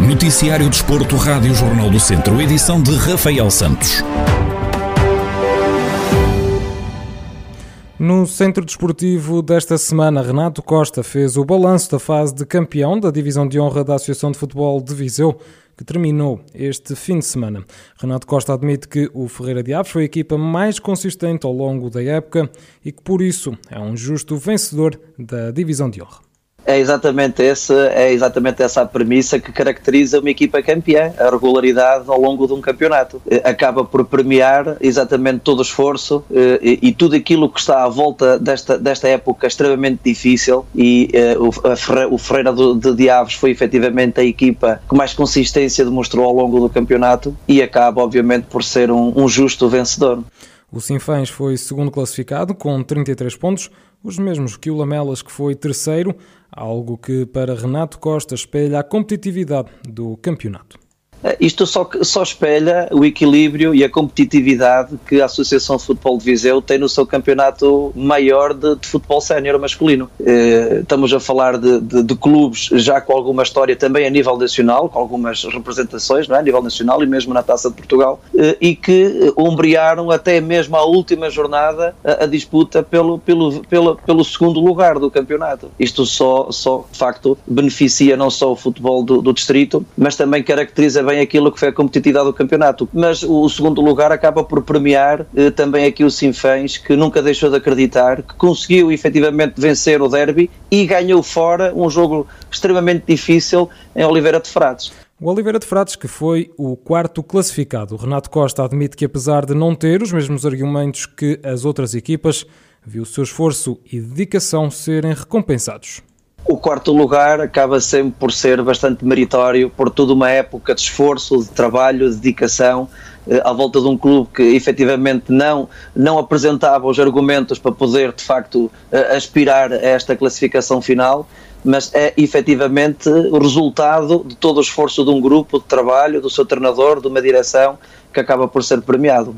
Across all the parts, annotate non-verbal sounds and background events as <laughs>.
Noticiário Desporto, Rádio Jornal do Centro, edição de Rafael Santos. No Centro Desportivo desta semana, Renato Costa fez o balanço da fase de campeão da Divisão de Honra da Associação de Futebol de Viseu, que terminou este fim de semana. Renato Costa admite que o Ferreira de Aves foi a equipa mais consistente ao longo da época e que, por isso, é um justo vencedor da Divisão de Honra. É exatamente, esse, é exatamente essa a premissa que caracteriza uma equipa campeã, a regularidade ao longo de um campeonato. Eh, acaba por premiar exatamente todo o esforço eh, e, e tudo aquilo que está à volta desta, desta época extremamente difícil e uh, o, Ferreira de Diabos foi efetivamente a equipa que mais consistência demonstrou ao longo do campeonato e acaba obviamente por ser um, um justo vencedor. O Sinfãs foi segundo classificado com 33 pontos, os mesmos que o Lamelas que foi terceiro algo que para Renato Costa espelha a competitividade do campeonato. Eh, isto só, só espelha o equilíbrio e a competitividade que a Associação de Futebol de Viseu tem no seu campeonato maior de, de futebol sénior masculino. Eh, estamos a falar de, de, de, clubes já com alguma história também a nível nacional, com algumas representações não é? a nível nacional e mesmo na Taça de Portugal, eh, e que ombrearam até mesmo à última jornada a, a disputa pelo, pelo, pelo, pelo segundo lugar do campeonato. Isto só, só de facto, beneficia não só o futebol do, do distrito, mas também caracteriza bem aquilo que foi a competitividade do campeonato. Mas o, segundo lugar acaba por premiar eh, também aqui o Sinfãs, que nunca deixou de acreditar, que conseguiu efetivamente vencer o derby e ganhou fora um jogo extremamente difícil em Oliveira de Frades. O Oliveira de Frades, que foi o quarto classificado. Renato Costa admite que, apesar de não ter os mesmos argumentos que as outras equipas, viu o seu esforço e dedicação serem recompensados. O quarto lugar acaba sempre por ser bastante meritório por toda uma época de esforço, de trabalho, de dedicação eh, à volta de um clube que efetivamente não, não apresentava os argumentos para poder de facto eh, aspirar a esta classificação final, mas é efetivamente o resultado de todo o esforço de um grupo de trabalho, do seu treinador, de uma direção que acaba por ser premiado.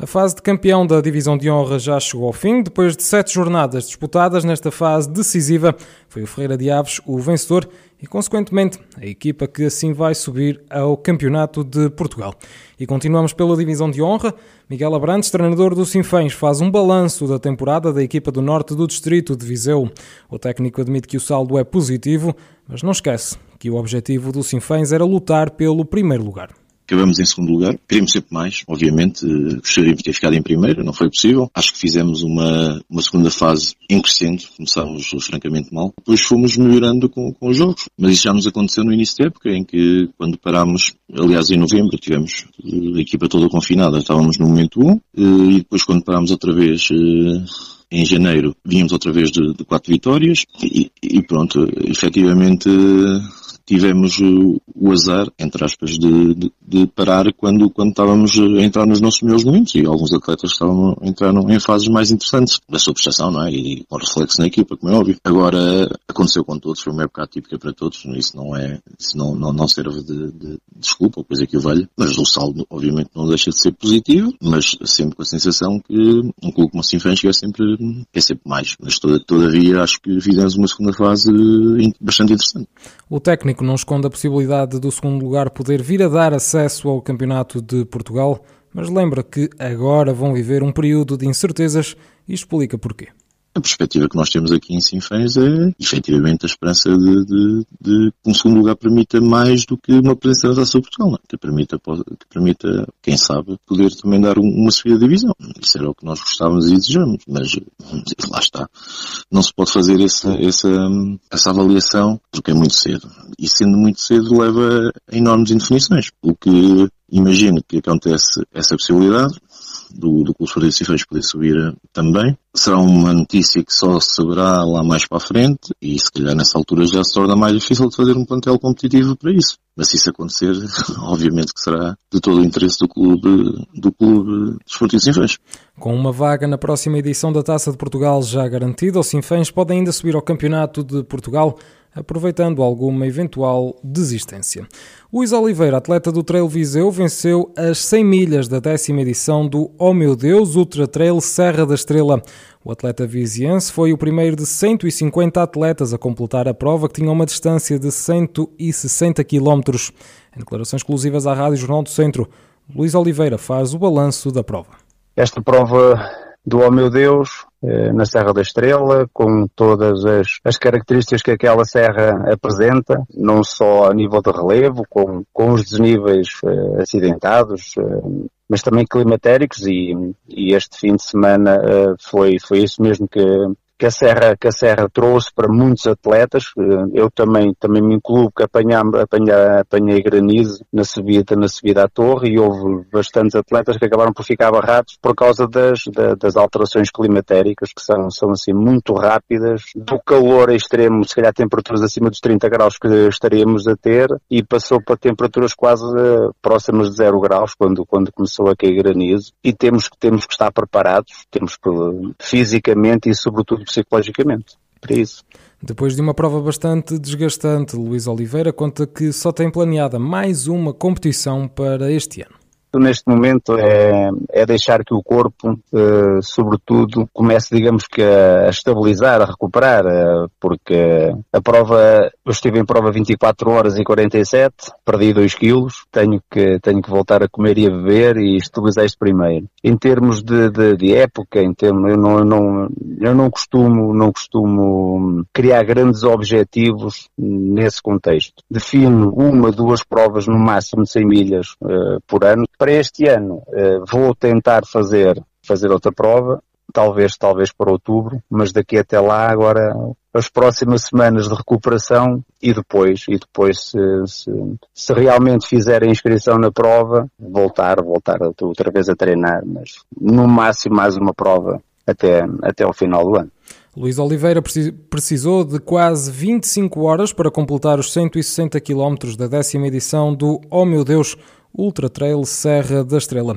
A fase de campeão da Divisão de Honra já chegou ao fim. Depois de sete jornadas disputadas nesta fase decisiva, foi o Ferreira de Aves o vencedor e, consequentemente, a equipa que assim vai subir ao Campeonato de Portugal. E continuamos pela Divisão de Honra. Miguel Abrantes, treinador do Sinfãs, faz um balanço da temporada da equipa do Norte do Distrito de Viseu. O técnico admite que o saldo é positivo, mas não esquece que o objetivo do Sinfãs era lutar pelo primeiro lugar. Acabamos em segundo lugar. Queríamos sempre mais, obviamente. Gostaríamos de ter ficado em primeiro, não foi possível. Acho que fizemos uma, uma segunda fase em crescendo. Começámos francamente mal. Depois fomos melhorando com, com os jogos. Mas isso já nos aconteceu no início da época, em que quando parámos, aliás em novembro, tivemos a equipa toda confinada. Estávamos no momento 1. E depois quando parámos outra vez eh, em janeiro, vínhamos outra vez de, de quatro vitórias. E, e pronto, efetivamente tivemos o azar, entre aspas, de, de, de, parar quando, quando estávamos a entrar nos nossos melhores momentos e alguns atletas estavam, entraram em fases mais interessantes da sua prestação, não é? E com reflexo na equipa, como é óbvio. Agora, aconteceu com todos, foi uma época atípica para todos, isso não é, isso não, não, não serve de, de desculpa coisa que o valha, mas o saldo, obviamente, não deixa de ser positivo, mas sempre com a sensação que um clube como o Sinfãs é sempre, é sempre mais. Mas todavia, acho que fizemos uma segunda fase bastante interessante. O técnico não esconde a possibilidade do segundo lugar poder vir a dar acesso ao Campeonato de Portugal, mas lembra que agora vão viver um período de incertezas e explica porquê. A perspectiva que nós temos aqui em Sinfãs é, efetivamente, a esperança de, de, de, que um segundo lugar permita mais do que uma presença da Taça Portugal, não? É? que, permita, que permita, quem sabe, poder também dar uma subida de divisão. Isso era o que nós gostávamos e desejamos, mas lá está. Não se pode fazer essa, essa, essa avaliação porque é muito cedo. E sendo muito cedo leva a enormes indefinições. O que imagino que acontece essa possibilidade, do, do Clube Esportivo Cifres poder subir eh, também. Será uma notícia que só se saberá lá mais para a frente e se calhar nessa altura já se torna mais difícil de fazer um plantel competitivo para isso. Mas se isso acontecer, <laughs> obviamente que será de todo o interesse do clube, do clube Desportivo Sinfãs. Com uma vaga na próxima edição da Taça de Portugal já garantida, os Sinfãs podem ainda subir ao Campeonato de Portugal aproveitando alguma eventual desistência. Luís Oliveira, atleta do Trail Viseu, venceu as 100 milhas da décima edição do Oh Meu Deus Ultra Trail Serra da Estrela. O atleta viziense foi o primeiro de 150 atletas a completar a prova, que tinha uma distância de 160 km. Em declarações exclusivas à Rádio Jornal do Centro, Luís Oliveira faz o balanço da prova. Esta prova do Oh Meu Deus, eh, na Serra da Estrela, com todas as, as, características que aquela serra apresenta, não só a nível de relevo, com, com os desníveis uh, acidentados, uh, mas também climatéricos e, e, este fim de semana uh, foi, foi isso mesmo que, que a Serra, que a Serra trouxe para muitos atletas. Eh, eu também, também me incluo que apanhar, apanhar, apanhei granizo na subida, na subida à torre e houve bastantes atletas que acabaram por ficar barrados por causa das, das alterações climatéricas que são, são assim muito rápidas, do calor extremo, se calhar temperaturas acima dos 30 graus que estaríamos a ter e passou para temperaturas quase eh, próximas de zero graus quando, quando começou a cair granizo e temos, temos que estar preparados, temos que fisicamente e sobretudo psicologicamente para isso. Depois de uma prova bastante desgastante, Luís Oliveira conta que só tem planeada mais uma competição para este ano neste momento é, é deixar que o corpo, eh, sobretudo, comece, digamos que, a estabilizar, a recuperar, eh, porque a prova, eu estive em prova 24 horas e 47, perdi 2 quilos, tenho que, tenho que voltar a comer e a beber e estabilizar isto primeiro. Em termos de, de, de época, em termos, eu não, eu não, eu não costumo, não costumo criar grandes objetivos nesse contexto. Defino uma, duas provas no máximo de 100 milhas uh, por ano para este ano eh, vou tentar fazer, fazer outra prova, talvez, talvez para outubro, mas daqui até lá agora as próximas semanas de recuperação e depois, e depois se, se, se realmente fizer a inscrição na prova, voltar, voltar outra vez a treinar, mas no máximo mais uma prova até, até ao final do ano. Luís Oliveira precisou de quase 25 horas para completar os 160 km da décima edição do Oh Meu Deus, Ultra Trail Serra da Estrela.